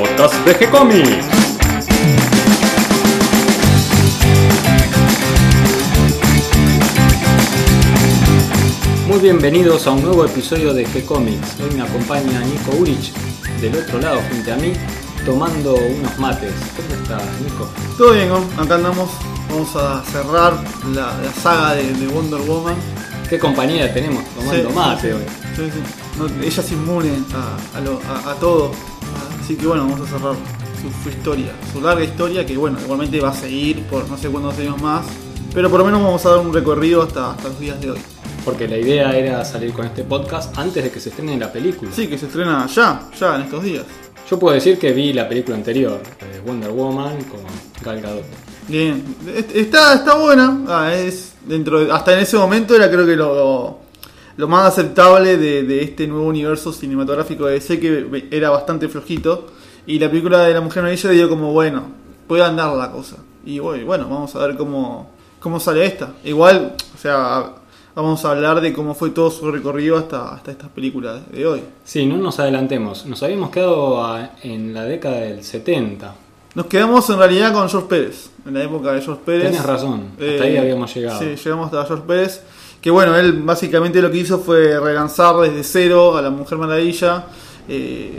podcast de G-Comics. Muy bienvenidos a un nuevo episodio de G-Comics. Hoy me acompaña Nico Urich del otro lado frente a mí tomando unos mates. ¿Cómo está Nico? Todo bien, ¿no? acá andamos. Vamos a cerrar la, la saga de, de Wonder Woman. ¿Qué compañía tenemos tomando Sí, mate sí, hoy? sí, sí. No, ella es inmune a, a lo- a- a todo. Así que bueno, vamos a cerrar su, su historia, su larga historia que bueno, igualmente va a seguir por no sé cuántos años más. Pero por lo menos vamos a dar un recorrido hasta, hasta los días de hoy. Porque la idea era salir con este podcast antes de que se estrene la película. Sí, que se estrena ya, ya en estos días. Yo puedo decir que vi la película anterior, eh, Wonder Woman, con Gal Gadot. Bien, Est- está, está buena. Ah, es dentro de- hasta en ese momento era creo que lo, lo más aceptable de, de este nuevo universo cinematográfico de DC que era bastante flojito. Y la película de la Mujer Maravilla dio como, bueno, puede andar la cosa. Y bueno, vamos a ver cómo, cómo sale esta. Igual, o sea, vamos a hablar de cómo fue todo su recorrido hasta, hasta esta película de hoy. Sí, no nos adelantemos. Nos habíamos quedado a- en la década del 70. Nos quedamos en realidad con George Pérez, en la época de George Pérez. Tenés razón, hasta Eh, ahí habíamos llegado. Sí, llegamos hasta George Pérez. Que bueno, él básicamente lo que hizo fue relanzar desde cero a la Mujer Maravilla, eh,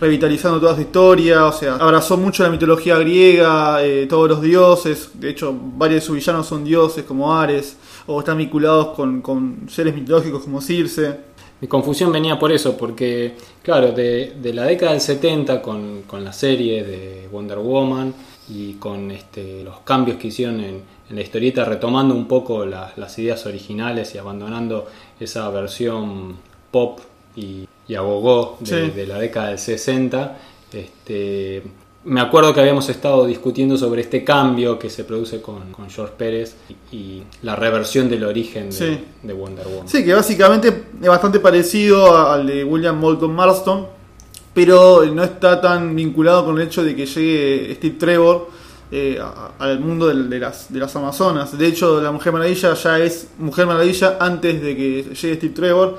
revitalizando toda su historia, o sea, abrazó mucho la mitología griega, eh, todos los dioses, de hecho varios de sus villanos son dioses como Ares, o están vinculados con, con seres mitológicos como Circe. Mi confusión venía por eso, porque, claro, de, de la década del 70 con, con la serie de Wonder Woman y con este, los cambios que hicieron en, en la historieta, retomando un poco la- las ideas originales y abandonando esa versión pop y, y agogó de, Sí. de la década del 60, este, me acuerdo que habíamos estado discutiendo sobre este cambio que se produce con, con George Pérez y, y la reversión del origen de, Sí. de Wonder Woman. Sí, que básicamente es bastante parecido al de William Moulton Marston, pero no está tan vinculado con el hecho de que llegue Steve Trevor eh, al mundo de, las, de las Amazonas. De hecho, la Mujer Maravilla ya es Mujer Maravilla antes de que llegue Steve Trevor.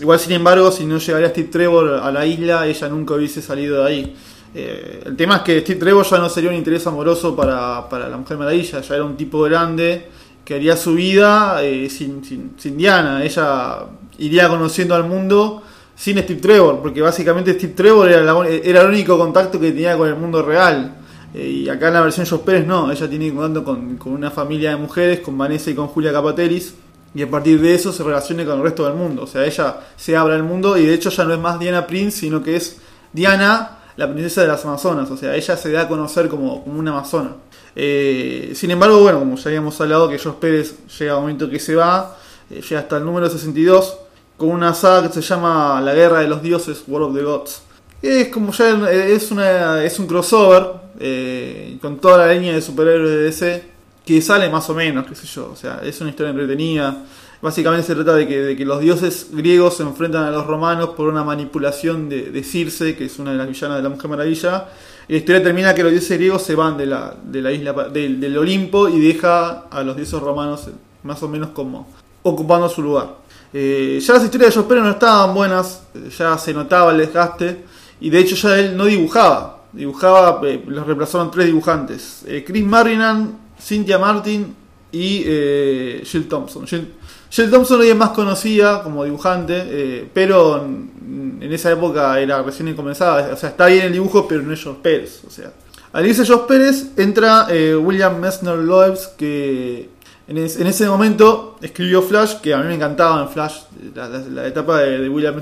Igual, sin embargo, si no llegaría Steve Trevor a la isla, ella nunca hubiese salido de ahí. Eh, el tema es que Steve Trevor ya no sería un interés amoroso para, para la Mujer Maravilla, ya era un tipo grande que haría su vida eh, sin, sin, sin Diana. Ella iría conociendo al mundo sin Steve Trevor, porque básicamente Steve Trevor era el único contacto que tenía con el mundo real. Eh, y acá en la versión Jos Pérez no, ella tiene contacto con, con una familia de mujeres, con Vanessa y con Julia Capatelis, y a partir de eso se relaciona con el resto del mundo. O sea, ella se abre al mundo y de hecho ya no es más Diana Prince, sino que es Diana, la princesa de las Amazonas. O sea, ella se da a conocer como, como una amazona. Eh, sin embargo, bueno, como ya habíamos hablado, que Jos Pérez llega a un momento que se va, eh, llega hasta el número 62, con una saga que se llama La Guerra de los Dioses, War of the Gods. Es como ya es, una, es un crossover eh, con toda la línea de superhéroes de DC que sale más o menos, qué sé yo. O sea, es una historia entretenida. Básicamente se trata de que, de que los dioses griegos se enfrentan a los romanos por una manipulación de, de Circe, que es una de las villanas de la Mujer Maravilla. Y la historia termina que los dioses griegos se van de la, de la isla del, del Olimpo y deja a los dioses romanos más o menos como ocupando su lugar. Eh, ya las historias de Pérez no estaban buenas, ya se notaba el desgaste, y de hecho ya él no dibujaba, dibujaba, eh, los reemplazaron tres dibujantes, eh, Chris Marinan, Cynthia Martin y eh, Jill Thompson. Jill, Thompson hoy es más conocida como dibujante, eh, pero en, esa época era recién comenzada, o sea, está bien el dibujo, pero no es George Pérez, o sea. Al irse George Pérez entra William Messner Loebs, que en, es- en ese momento escribió Flash, que a mí me encantaba en Flash, la, etapa de, de William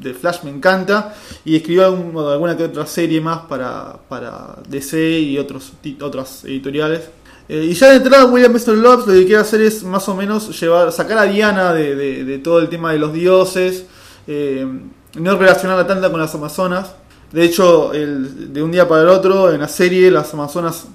de Flash me encanta, y escribió algún- alguna que otra serie más para, para DC y otros, otras editoriales. Eh, y ya de entrada William Messner Loebs lo que quiere hacer es más o menos llevar, sacar a Diana de, todo el tema de los dioses, eh, no relacionarla tanto con las Amazonas. De hecho, de un día para el otro, en la serie, las Amazonas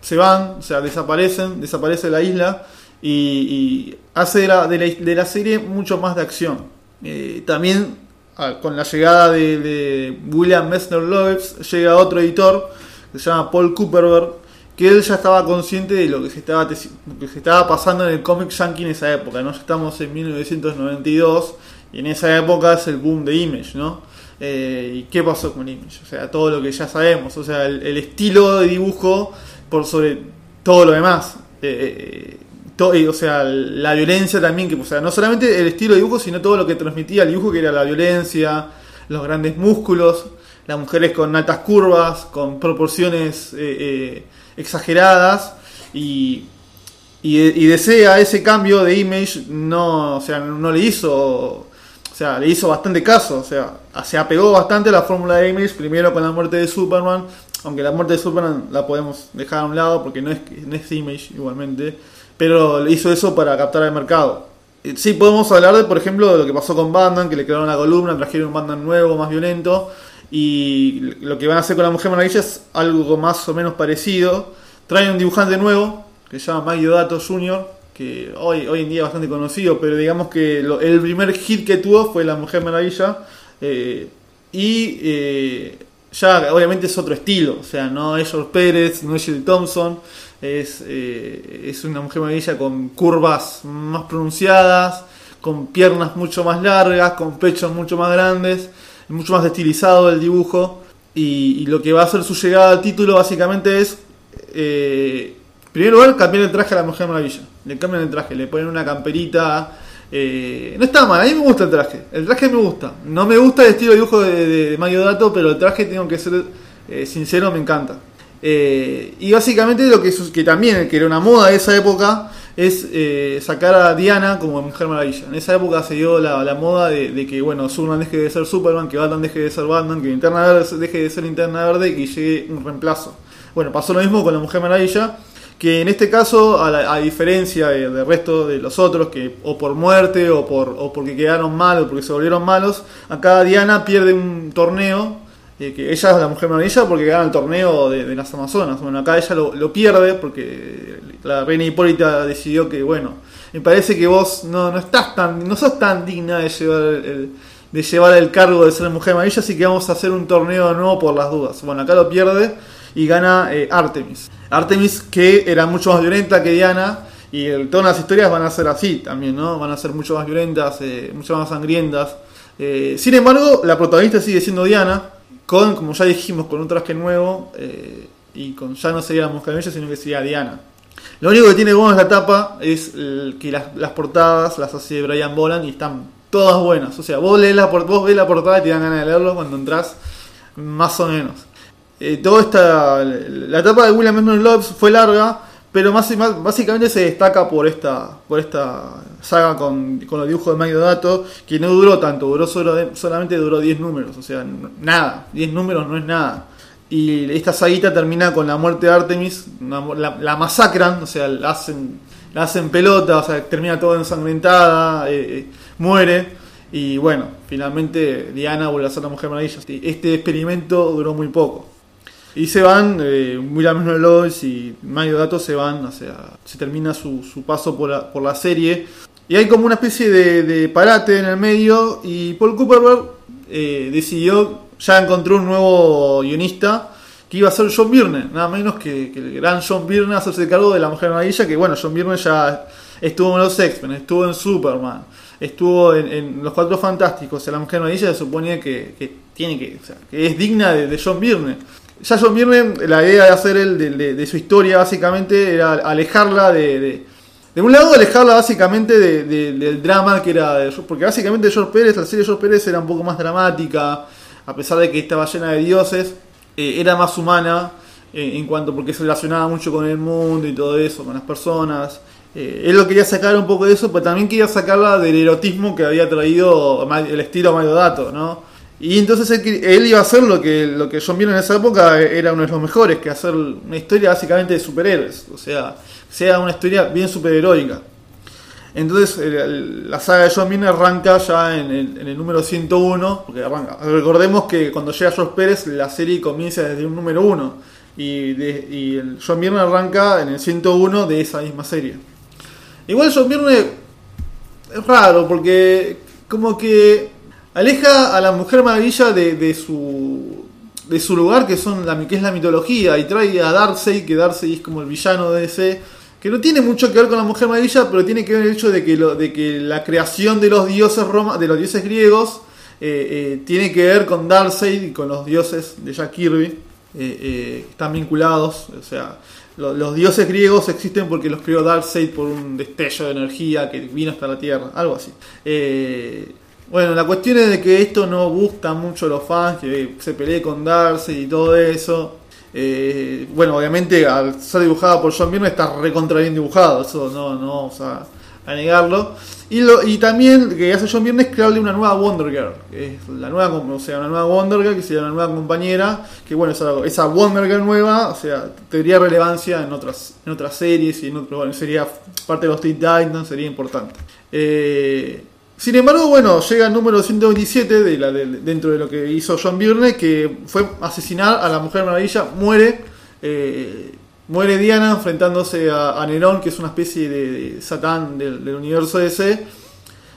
se van, o sea, desaparecen, desaparece la isla y, y hace de la, de, la, de la serie mucho más de acción. Eh, también ah, con la llegada de, William Messner Loebs llega otro editor que se llama Paul Cooperberg que él ya estaba consciente de lo que se estaba, que se estaba pasando en el cómic yankee en esa época, ¿no? Estamos en 1992 y en esa época es el boom de Image, ¿no? Eh, ¿Y qué pasó con Image? O sea, todo lo que ya sabemos. O sea, el, estilo de dibujo por sobre todo lo demás. Eh, o sea, la violencia también, que, o sea, no solamente el estilo de dibujo, sino todo lo que transmitía el dibujo, que era la violencia, los grandes músculos, las mujeres con altas curvas, con proporciones exageradas y y, desea ese cambio de image no, o sea, no le hizo, o sea, le hizo bastante caso, o sea, se apegó bastante a la fórmula de image, primero con la muerte de Superman, aunque la muerte de Superman la podemos dejar a un lado porque no es, no es image igualmente, pero hizo eso para captar el mercado. Sí podemos hablar de, por ejemplo, de lo que pasó con Batman, que le crearon la columna, trajeron un Batman nuevo, más violento, y lo que van a hacer con la Mujer Maravilla es algo más o menos parecido. Traen un dibujante nuevo, que se llama Mario Dato Jr., que hoy, hoy en día es bastante conocido, pero digamos que el primer hit que tuvo fue La Mujer Maravilla. Eh, y eh, ya obviamente es otro estilo, o sea, no es George Pérez, no es Jill Thompson, es, eh, es una Mujer Maravilla con curvas más pronunciadas, con piernas mucho más largas, con pechos mucho más grandes, mucho más estilizado el dibujo. Y, y, lo que va a hacer su llegada al título básicamente es primer lugar, cambiar el traje a la Mujer Maravilla. Le cambian el traje, le ponen una camperita. Eh, no está mal, a mí me gusta el traje. El traje me gusta. No me gusta el estilo de dibujo de, Mario Dato, pero el traje, tengo que ser eh, sincero, me encanta. Eh, y básicamente lo que, que también, que era una moda de esa época, es sacar a Diana como Mujer Maravilla. En esa época se dio la, moda de, que, bueno, Superman deje de ser Superman, que Batman deje de ser Batman, que Linterna Verde deje de ser Linterna Verde y que llegue un reemplazo. Bueno, pasó lo mismo con la Mujer Maravilla que en este caso, a, diferencia del resto de los otros, que o por muerte o, por, o porque quedaron malos, porque se volvieron malos, acá Diana pierde un torneo, que ella es la mujer maravilla porque gana el torneo de, las Amazonas. Bueno, acá ella lo, pierde porque la reina Hipólita decidió que, bueno, me parece que vos no, no estás tan, no sos tan digna de llevar el, de llevar el cargo de ser mujer maravilla, así que vamos a hacer un torneo nuevo por las dudas. Bueno, acá lo pierde y gana eh, Artemis. Artemis que era mucho más violenta que Diana y todas las historias van a ser así también, ¿no? Van a ser mucho más violentas, eh, mucho más sangrientas. Eh, sin embargo, la protagonista sigue siendo Diana, con, como ya dijimos, con un traje nuevo y con ya no sería la mujer sino que sería Diana. Lo único que tiene bueno la tapa es que las, portadas las hace Brian Boland y están todas buenas. O sea, vos, lees la, vos ves la portada y te dan ganas de leerlo cuando entras, más o menos. Eh, esta, la etapa de William Edmund Loves fue larga, pero más, más, básicamente se destaca por esta, por esta saga con, con los dibujos de Mario Dato, que no duró tanto, duró solo, solamente duró 10 números, o sea, nada, 10 números no es nada. Y esta saguita termina con la muerte de Artemis, la, masacran, o sea, la hacen, la hacen pelota, o sea, termina toda ensangrentada, eh, eh, muere. Y bueno, finalmente Diana vuelve a ser la Mujer Maravilla. Este experimento duró muy poco. Y se van, eh, William Lois y Mario Dato se van, o sea, se termina su, su paso por la, por la, serie. Y hay como una especie de, parate en el medio y Paul Cooperberg eh, decidió, ya encontró un nuevo guionista que iba a ser John Byrne, nada menos que, el gran John Byrne hacerse cargo de la Mujer Maravilla, que bueno, John Byrne ya estuvo en los X-Men, estuvo en Superman, estuvo en, Los Cuatro Fantásticos, o sea, la Mujer Maravilla se suponía que, tiene que, o sea, que es digna de, de John Byrne. John Byrne, la idea de hacer el de, su historia básicamente era alejarla de, de, un lado alejarla básicamente del drama que era porque básicamente George Pérez, la serie de George Pérez era un poco más dramática, a pesar de que estaba llena de dioses, eh, era más humana eh, en cuanto porque se relacionaba mucho con el mundo y todo eso, con las personas. Eh, él lo quería sacar un poco de eso, pero también quería sacarla del erotismo que había traído el estilo Mario Dato, ¿no? Y entonces él, iba a hacer lo que, lo que John Byrne en esa época era uno de los mejores, que hacer una historia básicamente de superhéroes, o sea, sea una historia bien superheroica. Entonces la saga de John Byrne arranca ya en el, número 101, porque arranca. Recordemos que cuando llega George Pérez la serie comienza desde un número 1 y, el John Byrne arranca en el 101 de esa misma serie. Igual John Byrne es raro porque como que aleja a la Mujer Maravilla de, su de su lugar que son la que es la mitología y trae a Darcy que Darcy es como el villano de ese que no tiene mucho que ver con la Mujer Maravilla pero tiene que ver el hecho de que la creación de los dioses de los dioses griegos eh, tiene que ver con Darkseid y con los dioses de Jack Kirby, están vinculados, o sea, los dioses griegos existen porque los creó Darkseid por un destello de energía que vino hasta la Tierra, algo así. Bueno, la cuestión es de que esto no gusta mucho a los fans, que se pelee con Darkseid y todo eso. Eh, bueno, obviamente al ser dibujada por John Byrne está recontra bien dibujado, eso no, no vamos a, negarlo. Y, lo, y también que hace John Byrne es crearle una nueva Wonder Girl, que es la nueva, o sea, una nueva Wonder Girl que sería una nueva compañera, que bueno, esa, esa Wonder Girl nueva, o sea, tendría relevancia en otras, en otras series y en otro, bueno, sería parte de los Teen Titans, sería importante. Eh, sin embargo, bueno, llega el número 127 de la, dentro de lo que hizo John Byrne, que fue asesinar a la Mujer Maravilla, muere, eh, muere Diana enfrentándose a, Nerón, que es una especie de, Satán del, universo DC.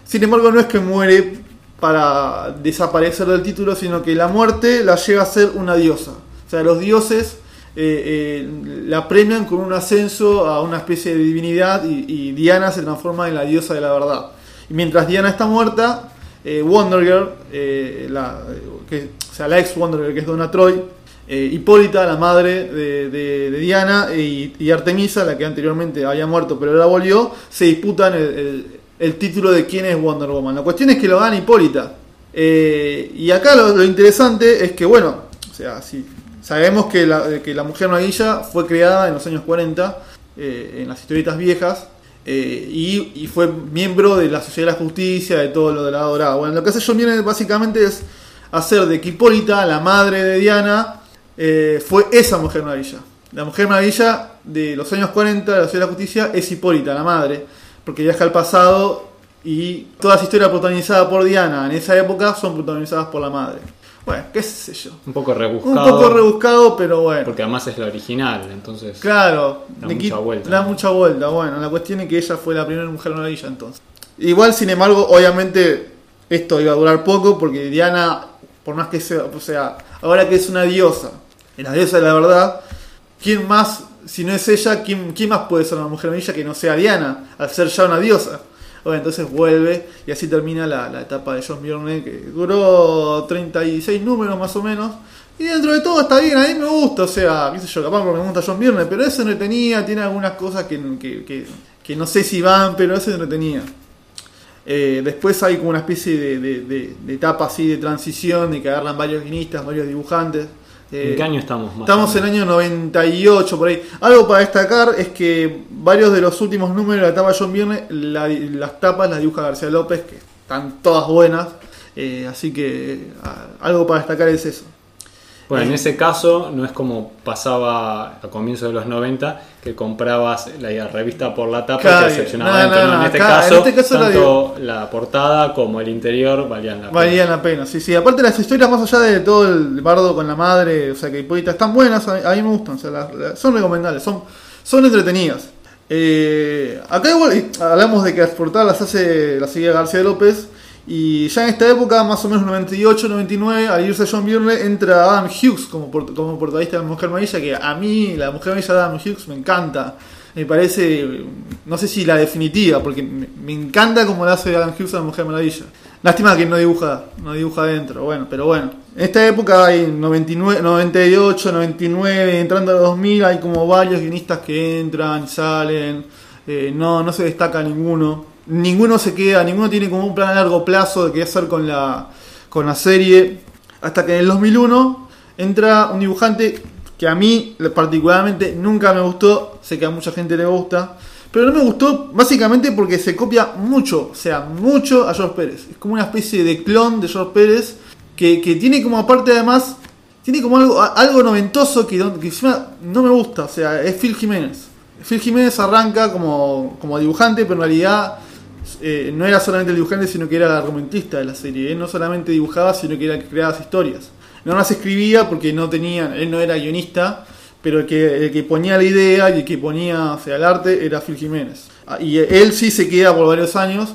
Sin embargo, no es que muere para desaparecer del título, sino que la muerte la lleva a ser una diosa. O sea, los dioses eh, eh, la premian con un ascenso a una especie de divinidad y Diana se transforma en la diosa de la verdad. Mientras Diana está muerta, eh, Wonder Girl, eh, la, o sea, la ex Wonder Girl que es Donna Troy, eh, Hipólita, la madre de, Diana, y, Artemisa, la que anteriormente había muerto pero ahora volvió, se disputan el, título de quién es Wonder Woman. La cuestión es que lo gana Hipólita. y acá lo, interesante es que, bueno, o sea, si sabemos que la, que la Mujer Maravilla fue creada en los años 40, en las historietas viejas, eh, y, fue miembro de la Sociedad de la Justicia, de todo lo de la Dorada. Bueno, lo que hace John Byrne básicamente es hacer de que Hipólita, la madre de Diana, eh, fue esa Mujer Maravilla. La Mujer Maravilla de los años 40 de la Sociedad de la Justicia es Hipólita, la madre, porque viaja al pasado y todas las historias protagonizadas por Diana en esa época son protagonizadas por la madre. Bueno, qué sé yo. Un poco rebuscado. Un poco rebuscado, pero bueno. Porque además es la original, entonces. Claro, da mucha vuelta. Da mucha vuelta. Bueno, la cuestión es que ella fue la primera mujer maravilla entonces. Igual, sin embargo, obviamente esto iba a durar poco porque Diana, por más que sea, o sea, ahora que es una diosa, la diosa de la verdad, ¿quién más, si no es ella, quién, quién más puede ser una mujer maravilla que no sea Diana, al ser ya una diosa? Bueno, entonces vuelve y así termina la, etapa de John Byrne que duró 36 números más o menos. Y dentro de todo está bien, a mí me gusta, o sea, qué sé yo, capaz porque me gusta John Byrne, pero ese entretenía, tiene algunas cosas que, que, no sé si van, pero ese entretenía. Eh, después hay como una especie de, de, de, etapa así de transición, de que agarran varios guionistas, varios dibujantes. ¿En qué año estamos? estamos en el año 98, por ahí. Algo para destacar es que varios de los últimos números de la etapa John Byrne, las tapas las dibuja García López, que están todas buenas. Eh, así que algo para destacar es eso. Bueno, en ese caso no es como pasaba a comienzos de los 90, que comprabas la revista por la tapa y te decepcionaba. en, este caso, tanto la, la, portada como el interior valían la pena. Valían la pena, sí, sí. Aparte las historias más allá de todo el bardo con la madre, o sea que Hipólita están buenas, a mí me gustan, o sea, son recomendables, son, son entretenidas. Eh, acá igual hablamos de que las portadas las hace la seguida García López. Y ya en esta época, más o menos 98, 99, al irse John Byrne, entra Adam Hughes como, como portadista de Mujer Maravilla, que a mí la Mujer Maravilla de Adam Hughes me encanta. Me parece, no sé si la definitiva, porque me, encanta como la hace Adam Hughes a la Mujer Maravilla. Lástima que no dibuja, no dibuja adentro, bueno, pero bueno. En esta época hay 99, 98, 99, entrando a los 2000, hay como varios guionistas que entran, salen, eh, no, no se destaca ninguno ninguno se queda, ninguno tiene como un plan a largo plazo de qué hacer con la, con la serie. Hasta que en el 2001 entra un dibujante que a mí particularmente nunca me gustó, sé que a mucha gente le gusta, pero no me gustó básicamente porque se copia mucho, o sea, mucho a George Pérez. Es como una especie de clon de George Pérez que, tiene como aparte además, tiene como algo, algo noventoso que, que encima no me gusta, o sea, es Phil Jiménez. Phil Jiménez arranca como, como dibujante, pero en realidad eh, no era solamente el dibujante, sino que era el argumentista de la serie. Él no solamente dibujaba, sino que era el que creaba historias. No las escribía porque no tenía, él no era guionista, pero el que, el que ponía la idea y el que ponía sea, el arte era Phil Jiménez. Ah, y él sí se queda por varios años.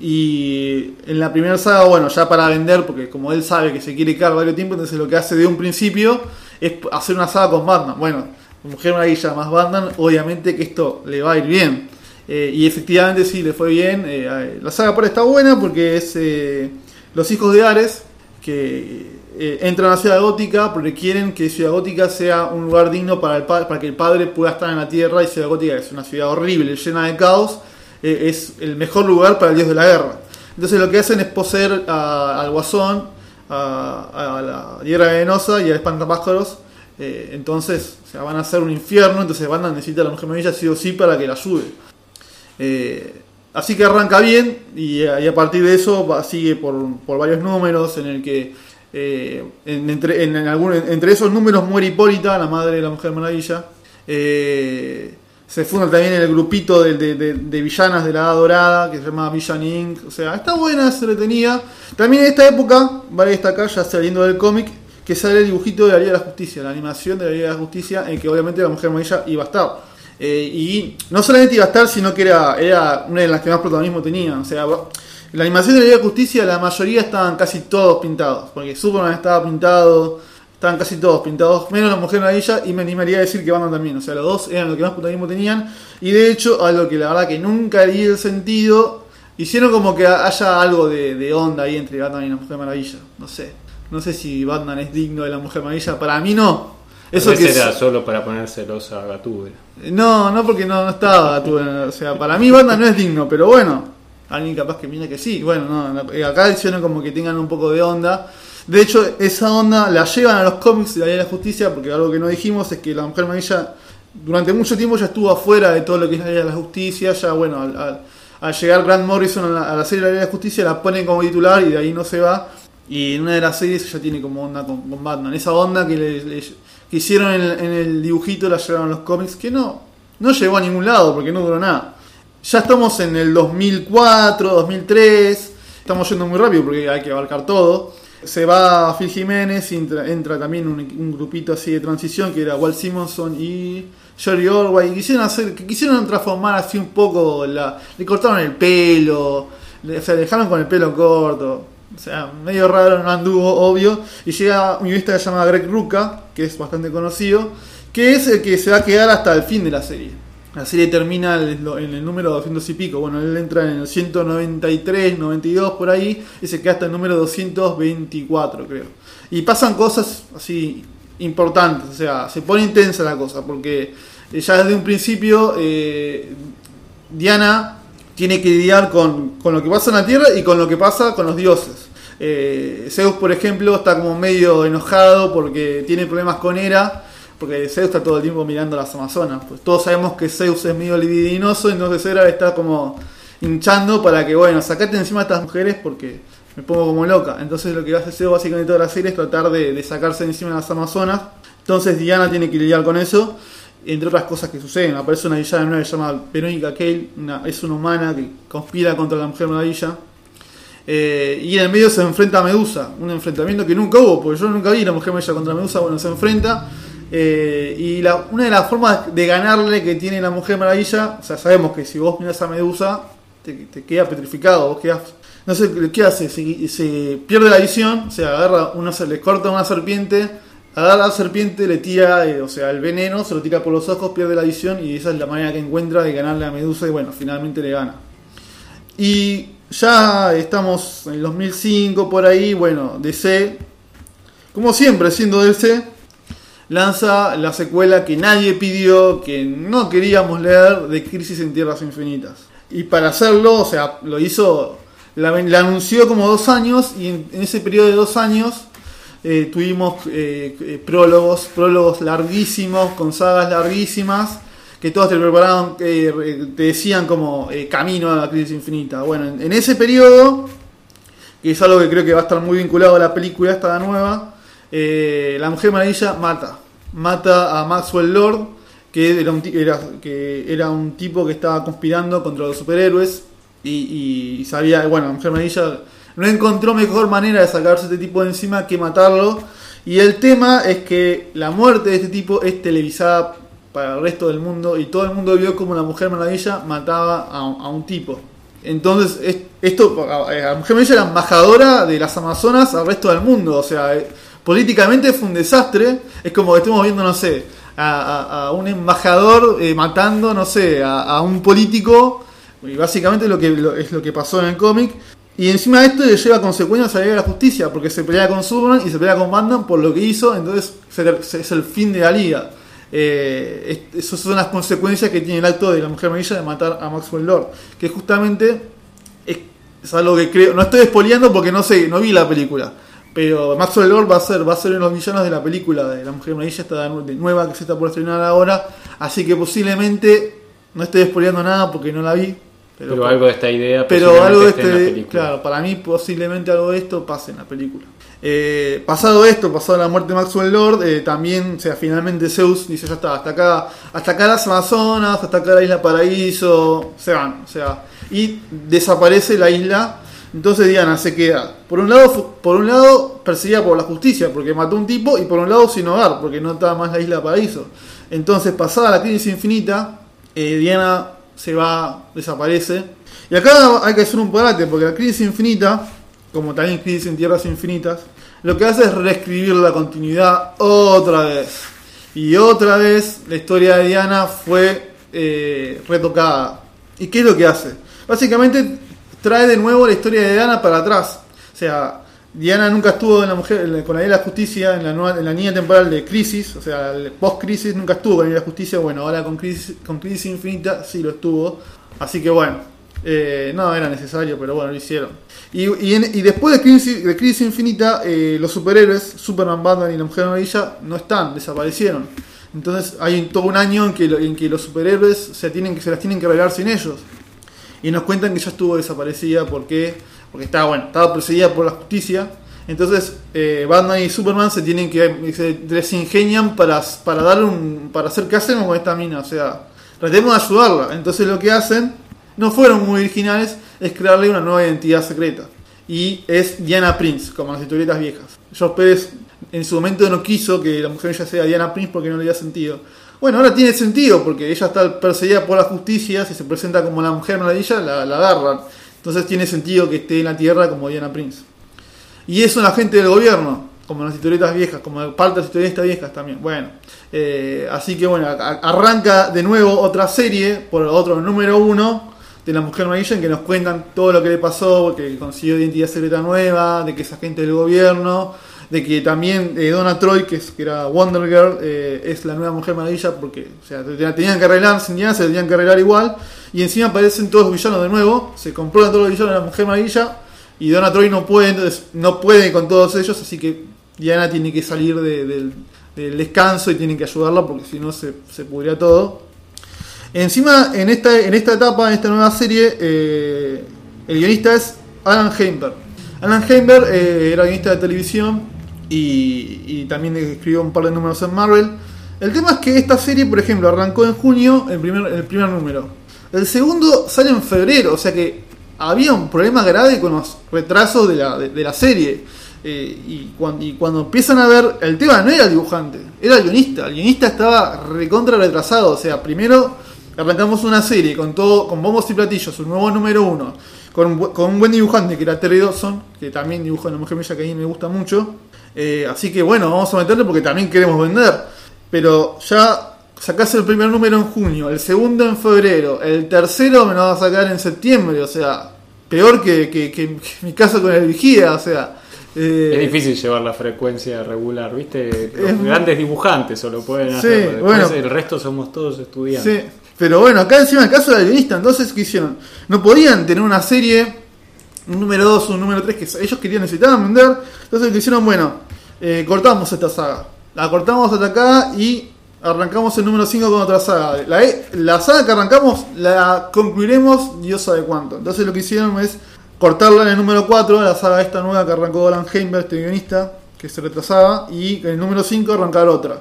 Y en la primera saga, bueno, ya para vender, porque como él sabe que se quiere quedar varios tiempo, entonces lo que hace de un principio es hacer una saga con Batman. Bueno, Mujer Maravilla más Batman, obviamente que esto le va a ir bien. Eh, y efectivamente sí, le fue bien. Eh, la saga por está buena porque es, eh, los hijos de Ares, que eh, entran a Ciudad Gótica porque quieren que Ciudad Gótica sea un lugar digno para, el para que el padre pueda estar en la tierra y Ciudad Gótica es una ciudad horrible, llena de caos, eh, es el mejor lugar para el dios de la guerra. Entonces lo que hacen es poseer al guasón, a, la tierra venenosa y a espantapájaros. Entonces o van a ser un infierno, entonces van a necesitar a la Mujer Maravilla sí o sí para que la ayude. Así que arranca bien y, a partir de eso sigue por, por varios números en el que eh, entre, en, entre esos números muere Hipólita, la madre de la Mujer Maravilla. Eh, se funda también el grupito de, villanas de la Edad Dorada, que se llama Villan Inc. O sea, está buena, se retenía. También en esta época, vale destacar, ya saliendo del cómic, que sale el dibujito de la Liga de la Justicia, la animación de la Liga de la Justicia, en que obviamente la Mujer Maravilla iba a estar. Eh, y no solamente iba a estar, sino que era, era una de las que más protagonismo tenía. O sea, la animación de la Liga de Justicia, la mayoría estaban casi todos pintados. Porque Superman estaba pintado, estaban casi todos pintados, menos la Mujer Maravilla, y me animaría a decir que Batman también. O sea, los dos eran los que más protagonismo tenían. Y de hecho, algo que la verdad que nunca di el sentido, hicieron como que haya algo de, onda ahí entre Batman y la Mujer Maravilla. No sé. No sé si Batman es digno de la Mujer Maravilla. Para mí no. Eso que era solo para poner celosa a Gatúbela. No, no porque no, no estaba Gatúbela. O sea, para mí Batman no es digno, pero bueno alguien capaz que mira que sí. Bueno, no, eh, acá hicieron como que tengan un poco de onda. De hecho, esa onda la llevan a los cómics de la Ley de la Justicia, porque algo que no dijimos es que la Mujer Maravilla durante mucho tiempo ya estuvo afuera de todo lo que es la Ley de la Justicia. Ya, bueno, al, llegar Grant Morrison a la, serie de la Ley de la Justicia, la ponen como titular y de ahí no se va. Y en una de las series ya tiene como onda con, Batman. Esa onda que, le, hicieron en, en, el dibujito la llevaron los cómics, que no, no llegó a ningún lado porque no duró nada. Ya estamos en el 2004, 2003. Estamos yendo muy rápido porque hay que abarcar todo. Se va Phil Jiménez, entra, entra también un, grupito así de transición que era Walt Simonson y Jerry Orway. Quisieron hacer, quisieron transformar así un poco la. Le cortaron el pelo, le, o sea, dejaron con el pelo corto. O sea, medio raro, no anduvo, obvio. Y llega un guionista que se llama Greg Rucka, que es bastante conocido, que es el que se va a quedar hasta el fin de la serie. La serie termina en el número 200 y pico. Bueno, él entra en el 193, 92 por ahí y se queda hasta el número 224, creo. Y pasan cosas así importantes, o sea, se pone intensa la cosa porque ya desde un principio eh, Diana tiene que lidiar con, con, lo que pasa en la Tierra y con lo que pasa con los dioses. Eh, Zeus, por ejemplo, está como medio enojado porque tiene problemas con Hera porque Zeus está todo el tiempo mirando las Amazonas. Pues todos sabemos que Zeus es medio libidinoso, entonces Hera está como hinchando para que, bueno, sacate encima a estas mujeres porque me pongo como loca. Entonces lo que hace Zeus básicamente toda la serie es tratar de, sacarse encima de las Amazonas. Entonces Diana tiene que lidiar con eso, entre otras cosas que suceden. Aparece una villana nueva que se llama Verónica Cale, es una humana que conspira contra la Mujer Maravilla. Eh, y en el medio se enfrenta a Medusa, un enfrentamiento que nunca hubo, porque yo nunca vi a la Mujer Maravilla contra Medusa. Bueno, se enfrenta eh, y una de las formas de ganarle que tiene la Mujer Maravilla, sabemos que si vos miras a Medusa, te, queda petrificado, vos quedas. No sé qué hace, se, pierde la visión, o agarra una, le corta una serpiente, agarra la serpiente, le tira, eh, o sea, el veneno, se lo tira por los ojos, pierde la visión y esa es la manera que encuentra de ganarle a Medusa y bueno, finalmente le gana. Y ya estamos en el 2005 por ahí, bueno, DC, como siempre siendo DC, lanza la secuela que nadie pidió, que no queríamos leer, de Crisis en Tierras Infinitas. Y para hacerlo, o sea, lo hizo, la, anunció como dos años y en, ese periodo de dos años eh, tuvimos eh, eh, prólogos, prólogos larguísimos, con sagas larguísimas, que todos te preparaban, te decían como camino a la crisis infinita. Bueno, en, ese periodo, que es algo que creo que va a estar muy vinculado a la película esta nueva, la Mujer Maravilla mata mata a Maxwell Lord, que era un, que era un tipo que estaba conspirando contra los superhéroes y, sabía, bueno, la Mujer Maravilla no encontró mejor manera de sacarse este tipo de encima que matarlo. Y el tema es que la muerte de este tipo es televisada para el resto del mundo y todo el mundo vio como la Mujer Maravilla mataba a, un tipo. Entonces, esto, la Mujer Maravilla era embajadora de las Amazonas al resto del mundo. O sea, políticamente fue un desastre. Es como que estemos viendo, no sé, a, un embajador eh, matando, no sé, a, un político. Y básicamente lo que, es lo que pasó en el cómic. Y encima de esto le lleva consecuencias a la de la Justicia, porque se pelea con Superman y se pelea con Batman por lo que hizo, entonces es el fin de la Liga. Eh, es- esas son las consecuencias que tiene el acto de la Mujer Maravilla de matar a Maxwell Lord, que justamente es, es algo que creo, no estoy espoleando porque no sé, no vi la película, pero Maxwell Lord va a ser, va a ser uno de los villanos de la película de la Mujer Maravilla, esta de nueva que se está por estrenar ahora, así que posiblemente no estoy espoleando nada porque no la vi. Pero, algo de esta idea. Pero algo de esté en la este, película. claro, para mí posiblemente algo de esto pase en la película. Eh, pasado esto, pasado la muerte de Maxwell Lord, eh, también, o sea, finalmente Zeus dice ya está, hasta acá, hasta acá las Amazonas, hasta acá la isla Paraíso, se van, o sea, y desaparece la isla. Entonces Diana se queda, por un lado, por un lado perseguida por la justicia, porque mató a un tipo, y por un lado sin hogar, porque no estaba más la isla Paraíso. Entonces, pasada la crisis infinita, eh, Diana se va, desaparece. Y acá hay que hacer un parate, porque la crisis infinita, como también crisis en tierras infinitas, lo que hace es reescribir la continuidad otra vez. Y otra vez la historia de Diana fue eh, retocada. ¿Y qué es lo que hace? Básicamente trae de nuevo la historia de Diana para atrás. O sea, Diana nunca estuvo en la mujer, con la ley de la justicia en la, nueva, línea temporal de Crisis, o sea, post-Crisis nunca estuvo con la ley de la justicia. Bueno, ahora con Crisis, con crisis Infinita sí lo estuvo. Así que bueno, eh, no era necesario, pero bueno, lo hicieron. Y, después de Crisis, de Crisis Infinita, eh, los superhéroes, Superman, Batman y la Mujer Maravilla, no están, desaparecieron. Entonces hay todo un año en que, en que los superhéroes se, tienen, se las tienen que arreglar sin ellos. Y nos cuentan que ya estuvo desaparecida porque, porque estaba, bueno, estaba perseguida por la justicia. Entonces eh, Batman y Superman se tienen que se les ingenian para, para dar un para hacer qué hacemos con esta mina, o sea, tratemos de ayudarla. Entonces lo que hacen no fueron muy originales, es crearle una nueva identidad secreta. Y es Diana Prince, como las historietas viejas. George Pérez en su momento no quiso que la mujer ya sea Diana Prince porque no le había sentido. Bueno, ahora tiene sentido porque ella está perseguida por la justicia, si se presenta como la mujer maravilla, la, la agarran. Entonces tiene sentido que esté en la tierra como Diana Prince. Y es un agente del gobierno, como las historietas viejas, como parte de las historietas viejas también. Bueno, eh, así que bueno, arranca de nuevo otra serie, por otro número uno, de la Mujer Maravilla, en que nos cuentan todo lo que le pasó, que consiguió identidad secreta nueva, de que es agente del gobierno, de que también eh, Donna Troy, que, es, que era Wonder Girl, eh, es la nueva Mujer Maravilla, porque o sea, te- te- tenían que arreglar, sin se tenían que arreglar igual, y encima aparecen todos los villanos de nuevo, se comprueban todos los villanos de la Mujer Maravilla, y Donna Troy no puede, entonces no puede con todos ellos, así que Diana tiene que salir de- del, del descanso y tienen que ayudarla porque si no se, se pudría todo. Encima, en esta, en esta etapa, en esta nueva serie, eh, el guionista es Alan Heimberg. Alan Heimberg eh, era guionista de televisión y, y también escribió un par de números en Marvel. El tema es que esta serie, por ejemplo, arrancó en junio el primer, el primer número. El segundo sale en febrero, o sea que había un problema grave con los retrasos de la, de la serie. Eh, y, cuando, y cuando empiezan a ver, el tema no era el dibujante, era el guionista. El guionista estaba recontra retrasado. O sea, primero arrancamos una serie con todo, con bombos y platillos, un nuevo número uno, con con un buen dibujante que era Terry Dawson, que también dibuja una mujer bella que a mí me gusta mucho. Eh, así que bueno, vamos a meterle porque también queremos vender. Pero ya sacás el primer número en junio, el segundo en febrero, el tercero me lo vas a sacar en septiembre, o sea, peor que, que- que mi caso con el vigía, o sea. eh, Es difícil llevar la frecuencia regular, ¿viste? Los Es grandes dibujantes solo pueden Sí, hacerlo. Después bueno. el resto somos todos estudiantes. Sí, pero bueno, acá encima el caso del guionista, entonces, ¿qué hicieron? No podían tener una serie, un número 2, un número 3, que ellos querían, necesitaban vender, entonces que hicieron, bueno, eh, cortamos esta saga, la cortamos hasta acá y arrancamos el número 5 con otra saga. La, e- la saga que arrancamos la concluiremos Dios sabe cuánto. Entonces lo que hicieron es cortarla en el número 4, la saga esta nueva que arrancó Alan Heimberg, este guionista, que se retrasaba, y en el número 5 arrancar otra.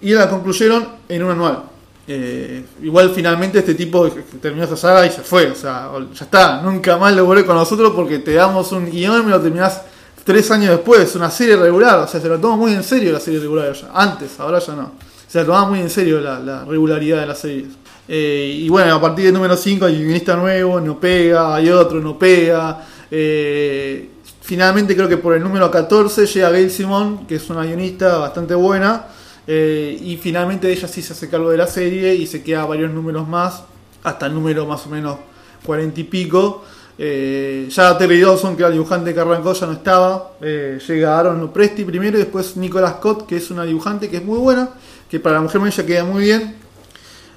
Y la concluyeron en un anual. Eh, igual finalmente este tipo terminó esa saga y se fue. O sea, ya está, nunca más lo volvé con nosotros porque te damos un guion y lo terminás tres años después. Una serie regular, o sea, se lo toma muy en serio la serie regular ya. Antes, ahora ya no. Se la tomaba muy en serio la, la regularidad de las series. Eh, y bueno, a partir del número 5 hay guionista nuevo, no pega, hay otro, no pega. Eh, finalmente creo que por el número 14 llega Gail Simon, que es una guionista bastante buena. Eh, y finalmente ella sí se hace cargo de la serie y se queda varios números más, hasta el número más o menos cuarenta y pico. Eh, ya Terry Dawson, que era el dibujante que arrancó, ya no estaba. Eh, llega Aaron Presti primero y después Nicolas Scott, que es una dibujante que es muy buena, que para la Mujer Maravilla queda muy bien.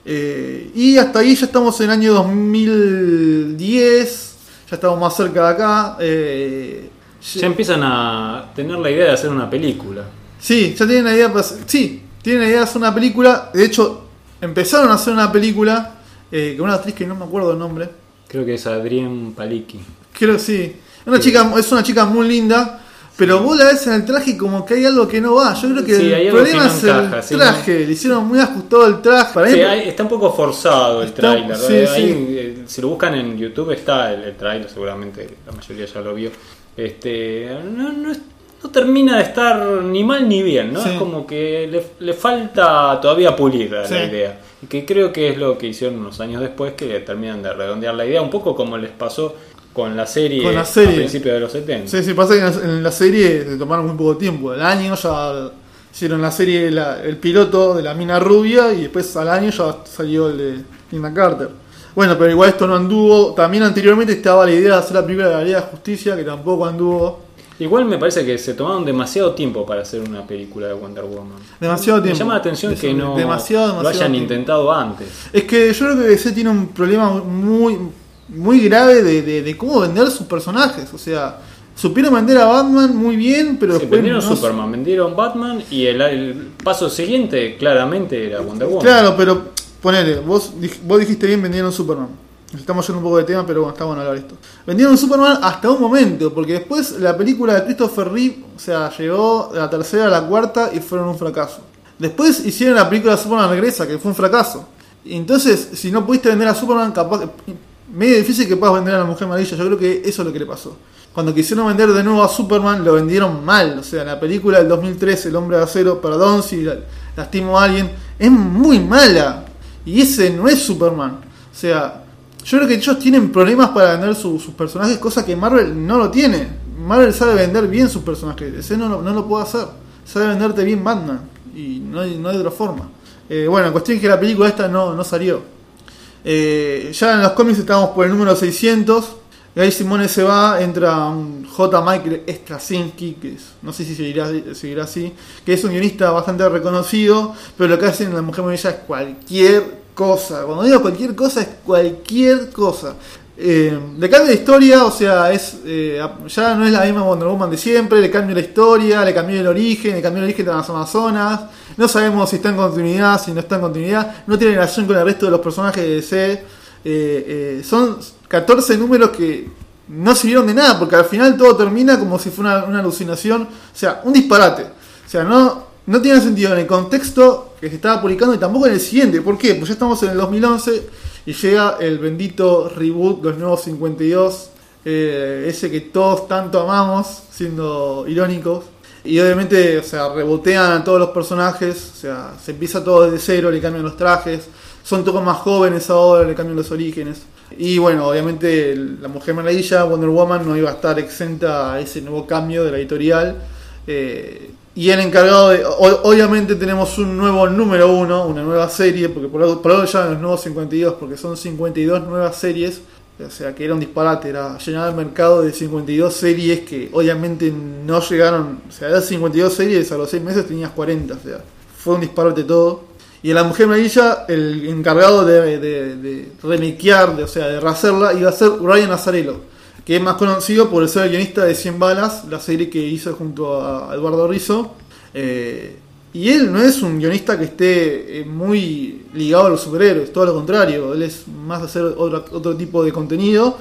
Eh, y hasta ahí ya estamos en el año 2010, ya estamos más cerca de acá. Ya empiezan a tener la idea de hacer una película. Sí, ya tienen la idea. hacer- Sí, tienen la idea de hacer una película. De hecho, empezaron a hacer una película eh, con una actriz que no me acuerdo el nombre. Creo que es Adrien Palicki. Creo que sí. Una chica, es una chica muy linda. Pero vos la ves en el traje y como que hay algo que no va. Yo creo que Sí, el problema que no es encaja, el sí, traje. Le hicieron muy ajustado el traje. Para mí, Sí, hay- está un poco forzado el Está- tráiler. sí, Eh, sí. ahí, si lo buscan en YouTube está el, el tráiler, seguramente la mayoría ya lo vio. Este, no, no es- no termina de estar ni mal ni bien, ¿no? Sí. Es como que le, le falta todavía pulir la, Sí. la idea. Y que creo que es lo que hicieron unos años después, que terminan de redondear la idea, un poco como les pasó con la serie, Con la serie. a principios de los 70. Sí, sí, pasa que en la, serie se tomaron muy poco tiempo. Al año ya hicieron la serie, la- el piloto de la mina rubia y después al año ya salió el de Linda Carter. Bueno, pero igual esto no anduvo. También anteriormente estaba la idea de hacer la película de la Liga de Justicia, que tampoco anduvo. Igual me parece que se tomaron demasiado tiempo para hacer una película de Wonder Woman. Demasiado Me tiempo. llama la atención que no demasiado, demasiado lo hayan tiempo. intentado antes. Es que yo creo que DC tiene un problema muy, muy grave de, de- de cómo vender sus personajes. O sea, supieron vender a Batman muy bien, pero Sí, vendieron no- Superman, vendieron Batman y el, el paso siguiente claramente era Wonder Woman. Claro, pero ponele, vos, vos dijiste bien, vendieron Superman. Estamos yendo un poco de tema, pero bueno, está bueno hablar esto. Vendieron Superman hasta un momento, porque después la película de Christopher Reeve, o sea, llegó de la tercera a la cuarta y fueron un fracaso. Después hicieron la película Superman Regresa, que fue un fracaso. Entonces, si no pudiste vender a Superman, capaz medio difícil que puedas vender a la Mujer Maravilla. Yo creo que eso es lo que le pasó. Cuando quisieron vender de nuevo a Superman, lo vendieron mal. O sea, la película del 2013, El Hombre de Acero, perdón si la- lastimo a alguien, es muy mala. Y ese no es Superman. O sea, yo creo que ellos tienen problemas para vender su- sus personajes, cosa que Marvel no lo tiene. Marvel sabe vender bien sus personajes. Ese no, no lo puede hacer. Sabe venderte bien Batman. Y no hay, no hay otra forma. Eh, bueno, la cuestión es que la película esta no, no salió. Eh, ya en los cómics estamos por el número 600. Guy Simone se va, entra un J. Michael Straczynski, que es- no sé si seguirá, seguirá así, que es un guionista bastante reconocido, pero lo que hacen en La Mujer Maravilla es cualquier cosa. Cuando digo cualquier cosa, es cualquier cosa. Eh, le cambia la historia, o sea, es eh, ya no es la misma Wonder Woman de siempre, le cambia la historia, le cambió el origen, le cambió el origen de las Amazonas, no sabemos si está en continuidad, si no está en continuidad, no tiene relación con el resto de los personajes de DC, eh, eh, son 14 números que no sirvieron de nada, porque al final todo termina como si fuera una alucinación, o sea, un disparate, o sea, no, no tiene sentido en el contexto que se estaba publicando y tampoco en el siguiente, ¿por qué? Pues ya estamos en el 2011 y llega el bendito reboot, los nuevos 52, eh, ese que todos tanto amamos, siendo irónicos. Y obviamente, o sea, rebotean a todos los personajes, o sea, se empieza todo desde cero, le cambian los trajes, son todos más jóvenes ahora, le cambian los orígenes. Y bueno, obviamente la Mujer Maravilla, Wonder Woman, no iba a estar exenta a ese nuevo cambio de la editorial. Eh, y el encargado de. obviamente tenemos un nuevo número uno, una nueva serie, porque por algo, por ya los nuevos 52, porque son 52 nuevas series. O sea que era un disparate, era llenar el mercado de 52 series que obviamente no llegaron. O sea, de 52 series a los 6 meses tenías 40, o sea, fue un disparate todo. Y en La Mujer Maravilla, el encargado de, de, de o sea, de rehacerla, iba a ser Ryan Azarello, que es más conocido por ser el guionista de 100 Balas, la serie que hizo junto a Eduardo Rizzo. Eh, y él no es un guionista que esté eh, muy ligado a los superhéroes, todo lo contrario, él es más hacer otro, otro tipo de contenido.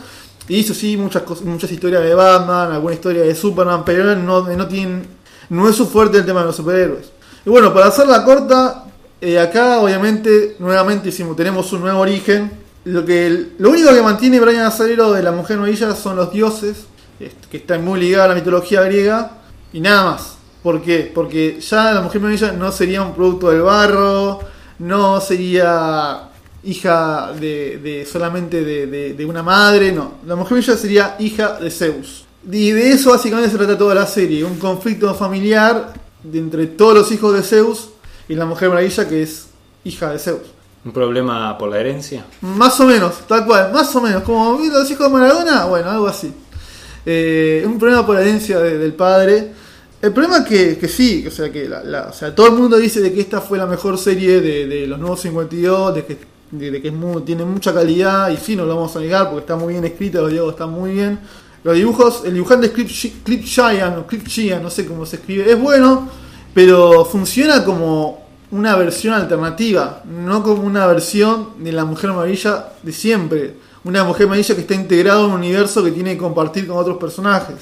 Y hizo sí muchas, cos- muchas historias de Batman, alguna historia de Superman, pero no, no, tiene, no es su fuerte el tema de los superhéroes. Y bueno, para hacerla corta, eh, acá obviamente nuevamente hicimos, tenemos un nuevo origen. Lo, que, lo único que mantiene Brian Azzarello de la Mujer Maravilla son los dioses, que están muy ligados a la mitología griega, y nada más. ¿Por qué? Porque ya la Mujer Maravilla no sería un producto del barro, no sería hija de, de- solamente de, de- de una madre, no. La Mujer Maravilla sería hija de Zeus. Y de eso básicamente se trata toda la serie, un conflicto familiar entre todos los hijos de Zeus y la Mujer Maravilla que es hija de Zeus. ¿Un problema por la herencia? Más o menos, tal cual, más o menos. Como los hijos de Maradona, bueno, algo así. Eh, un problema por la herencia de- del padre. El problema es que, que sí, o sea, que la- o sea, todo el mundo dice de que esta fue la mejor serie de, de los nuevos 52, de que, de, que es muy- tiene mucha calidad, y sí, no lo vamos a negar porque está muy bien escrita, los diálogos están muy bien. Los dibujos, el dibujante es Clip, Chyan, o Clip no sé cómo se escribe, es bueno, pero funciona como una versión alternativa, no como una versión de la Mujer Maravilla de siempre. Una Mujer Maravilla que está integrada en un universo que tiene que compartir con otros personajes.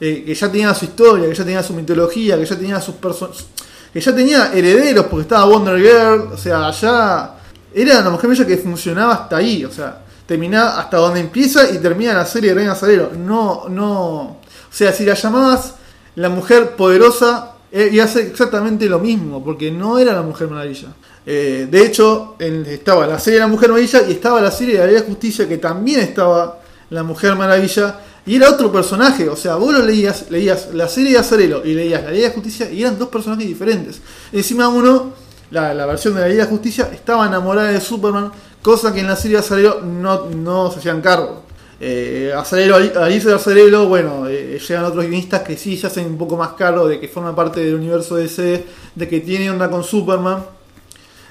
Eh, que ya tenía su historia, que ya tenía su mitología, que ya tenía sus personas. que ya tenía herederos, porque estaba Wonder Girl, o sea, ya. Era una Mujer Maravilla que funcionaba hasta ahí, o sea, terminaba hasta donde empieza y termina la serie de Reina Salero. No, no. O sea, si la llamabas la mujer poderosa, eh, a ser exactamente lo mismo, porque no era la Mujer Maravilla. Eh, de hecho, en- estaba la serie de la Mujer Maravilla y estaba la serie de la Liga de Justicia, que también estaba la Mujer Maravilla, y era otro personaje. O sea, vos lo leías, leías la serie de Azarelo y leías la Liga de Justicia y eran dos personajes diferentes. Encima uno, la, la versión de la Liga de Justicia, estaba enamorada de Superman, cosa que en la serie de Azarelo no, no se hacían cargo. Eh, Azarelo, Alicia de Azarelo, bueno, eh, llegan otros guionistas que sí se hacen un poco más cargo de que forma parte del universo DC, de que tiene onda con Superman.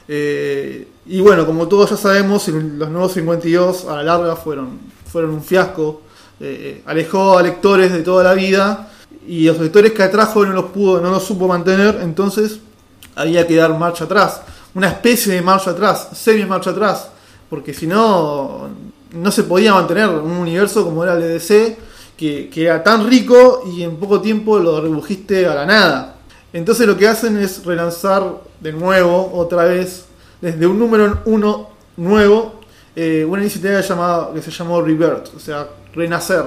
Eh, y bueno, como todos ya sabemos, los nuevos 52 a la larga fueron, fueron un fiasco. Eh, alejó a lectores de toda la vida y los lectores que atrajo no los pudo, no los supo mantener, entonces había que dar marcha atrás, una especie de marcha atrás, semi marcha atrás, porque si no no se podía mantener un universo como era el de DC, que, que era tan rico y en poco tiempo lo redujiste a la nada. Entonces lo que hacen es relanzar de nuevo, otra vez, desde un número uno nuevo, eh, una iniciativa llamada, que se llamó Rebirth, o sea, renacer.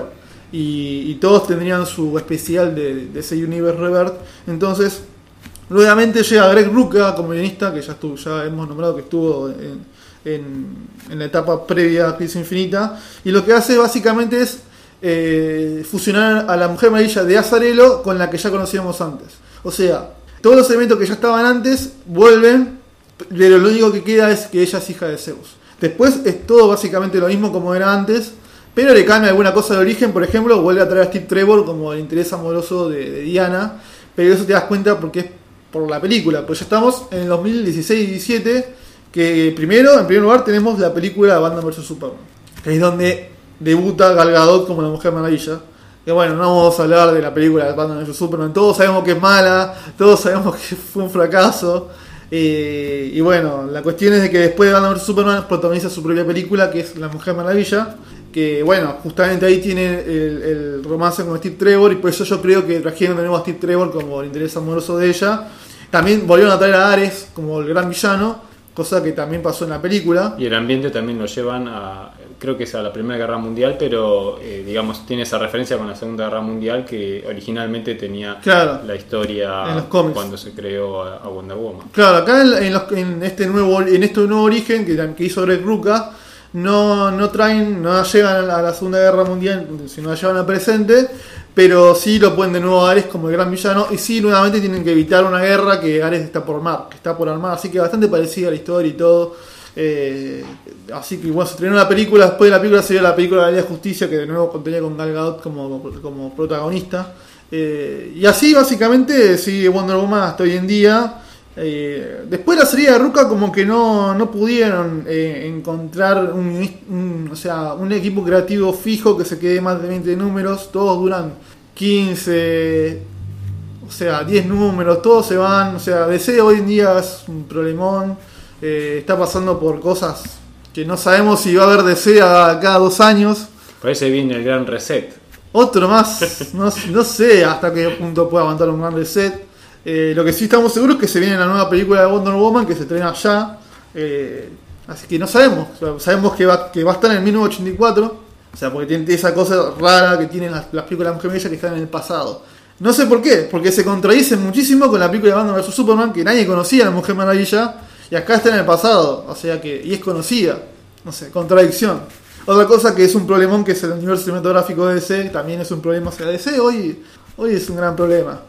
Y, y todos tendrían su especial de, de ese Universe Rebirth. Entonces, nuevamente llega Greg Rucka como guionista, que ya, estuvo, ya hemos nombrado que estuvo en, en, la etapa previa a Crisis Infinita. Y lo que hace básicamente es eh, fusionar a la Mujer Maravilla de Azarelo con la que ya conocíamos antes. O sea, todos los elementos que ya estaban antes vuelven, pero lo único que queda es que ella es hija de Zeus. Después es todo básicamente lo mismo como era antes, pero le cambia alguna cosa de origen, por ejemplo, vuelve a traer a Steve Trevor como el interés amoroso de, de Diana, pero eso te das cuenta porque es por la película, pues ya estamos en el 2016 y 17, que primero, en primer lugar, tenemos la película Batman vs Superman, que es donde debuta Gal Gadot como la Mujer Maravilla. Que bueno, no vamos a hablar de la película de Batman vs Superman, todos sabemos que es mala, todos sabemos que fue un fracaso. Eh, y bueno, la cuestión es de que después de Batman vs Superman protagoniza su propia película, que es La Mujer Maravilla. Que bueno, justamente ahí tiene el, el romance con Steve Trevor, y por eso yo creo que trajeron de nuevo a Steve Trevor como el interés amoroso de ella. También volvieron a traer a Ares como el gran villano, cosa que también pasó en la película. Y el ambiente también lo llevan a, creo que es a la Primera Guerra Mundial, pero eh, digamos tiene esa referencia con la Segunda Guerra Mundial que originalmente tenía Claro. la historia En los cómics. cuando se creó a, a Wonder Woman. Claro, acá en, en los- en este nuevo en este nuevo origen que, que hizo Greg Rucka, no, no traen, no llegan a la, Segunda Guerra Mundial, sino la llevan al presente, pero sí lo ponen de nuevo a Ares como el gran villano, y sí nuevamente tienen que evitar una guerra que Ares está por mar, que está por armar, así que bastante parecida a la historia y todo. eh, así que bueno, se estrenó la película, después de la película se vio la película de la de Justicia, que de nuevo contenía con Gal Gadot como, como protagonista. Eh, y así básicamente sigue Wonder Woman hasta hoy en día. Eh, después de la serie de Ruka como que no, no pudieron eh, encontrar un, un- o sea, un equipo creativo fijo que se quede más de 20 números, todos duran 15, o sea, 10 números, todos se van, o sea, DC hoy en día es un problemón, eh, está pasando por cosas que no sabemos si va a haber DC a cada dos años. Parece bien el gran reset. Otro más, no, no sé hasta qué punto puede aguantar un gran reset. Eh, lo que sí estamos seguros es que se viene la nueva película de Wonder Woman que se estrena ya. Eh, así que no sabemos. Sabemos que va, que va a estar en el 1984. O sea, porque tiene esa cosa rara que tienen las, las películas de Mujer Maravilla que están en el pasado. No sé por qué, porque se contradicen muchísimo con la película de Batman vs Superman, que nadie conocía a la Mujer Maravilla, y acá está en el pasado, o sea que, y es conocida. No sé, contradicción. Otra cosa que es un problemón que es el universo cinematográfico de DC, también es un problema. Sea, DC hoy, hoy es un gran problema.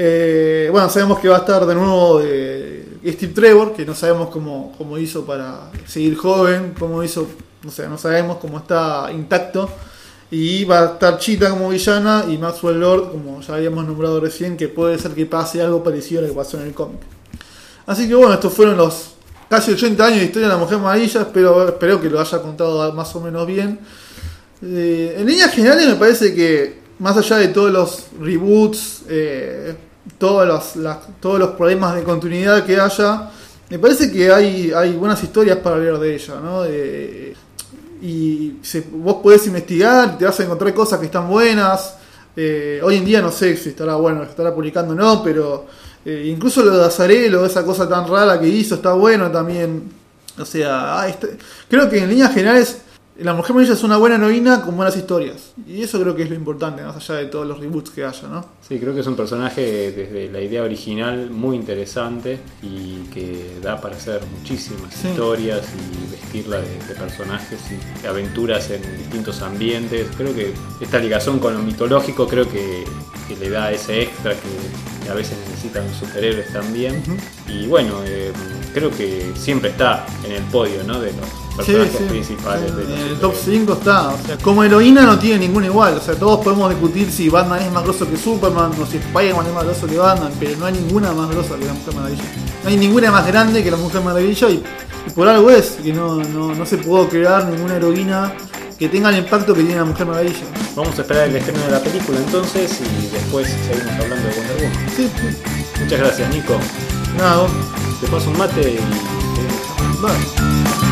Eh, bueno, sabemos que va a estar de nuevo de, Steve Trevor, que no sabemos cómo, cómo hizo para seguir joven, cómo hizo, no sé, no sabemos cómo está intacto. Y va a estar Chita como villana y Maxwell Lord, como ya habíamos nombrado recién, que puede ser que pase algo parecido a lo que pasó en el cómic. Así que bueno, estos fueron los casi 80 años de historia de la Mujer Maravilla, espero, espero que lo haya contado más o menos bien. Eh, en líneas generales me parece que, más allá de todos los reboots, eh, todos, los, las- todos los problemas de continuidad que haya, me parece que hay, hay buenas historias para leer de ella, ¿no? De- y vos podés investigar, te vas a encontrar cosas que están buenas. Eh, hoy en día no sé si estará bueno, estará publicando o no, pero eh, incluso lo de Azarelo, esa cosa tan rara que hizo, está bueno también. O sea, ah, este- creo que en líneas generales la Mujer Maravilla es una buena heroína con buenas historias. Y eso creo que es lo importante, más allá de todos los reboots que haya, ¿no? Sí, creo que es un personaje desde la idea original muy interesante y que da para hacer muchísimas Sí. historias y vestirla de, de personajes y aventuras en distintos ambientes. Creo que esta ligación con lo mitológico creo que, que le da ese extra que, que a veces necesitan los superhéroes también. Y bueno, eh, creo que siempre está en el podio ¿no? de los personajes Sí, sí. principales. de los En el top 5 está. O sea, como heroína no tiene ninguna igual. O sea, todos podemos discutir si Batman es más grosso que Superman o si Spider-Man es más grosso que Batman, pero no hay ninguna más grosa que la Mujer Maravilla. No hay ninguna más grande que la Mujer Maravilla y, y por algo es que no, no, no se pudo crear ninguna heroína que tenga el impacto que tiene la Mujer Maravilla. Vamos a esperar el estreno de la película entonces y después seguimos hablando de Wonder Woman. Sí, sí. Muchas gracias, Nico. Nada, Te paso un mate y. vale.